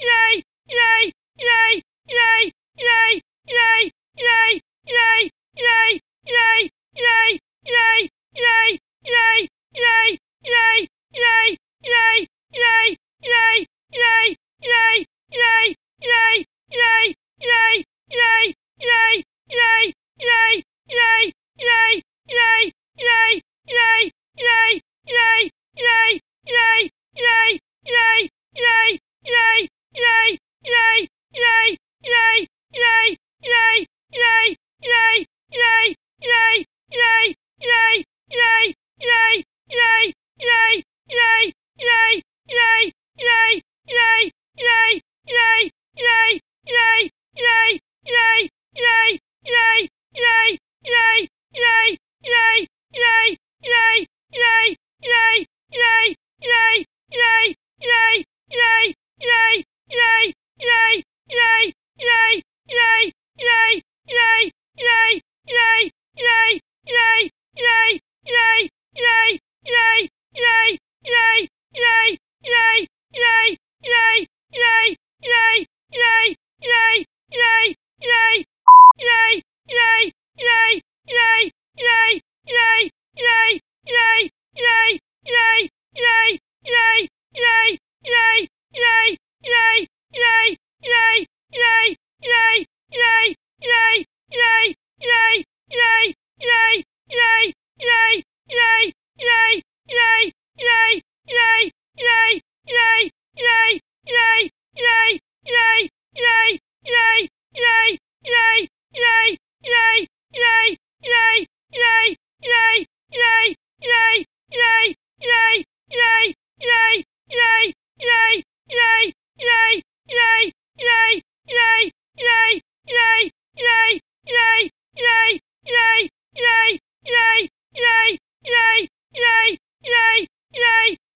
Yay! Yay! Yay! Yay! Yay! Yay! Yay! Yay!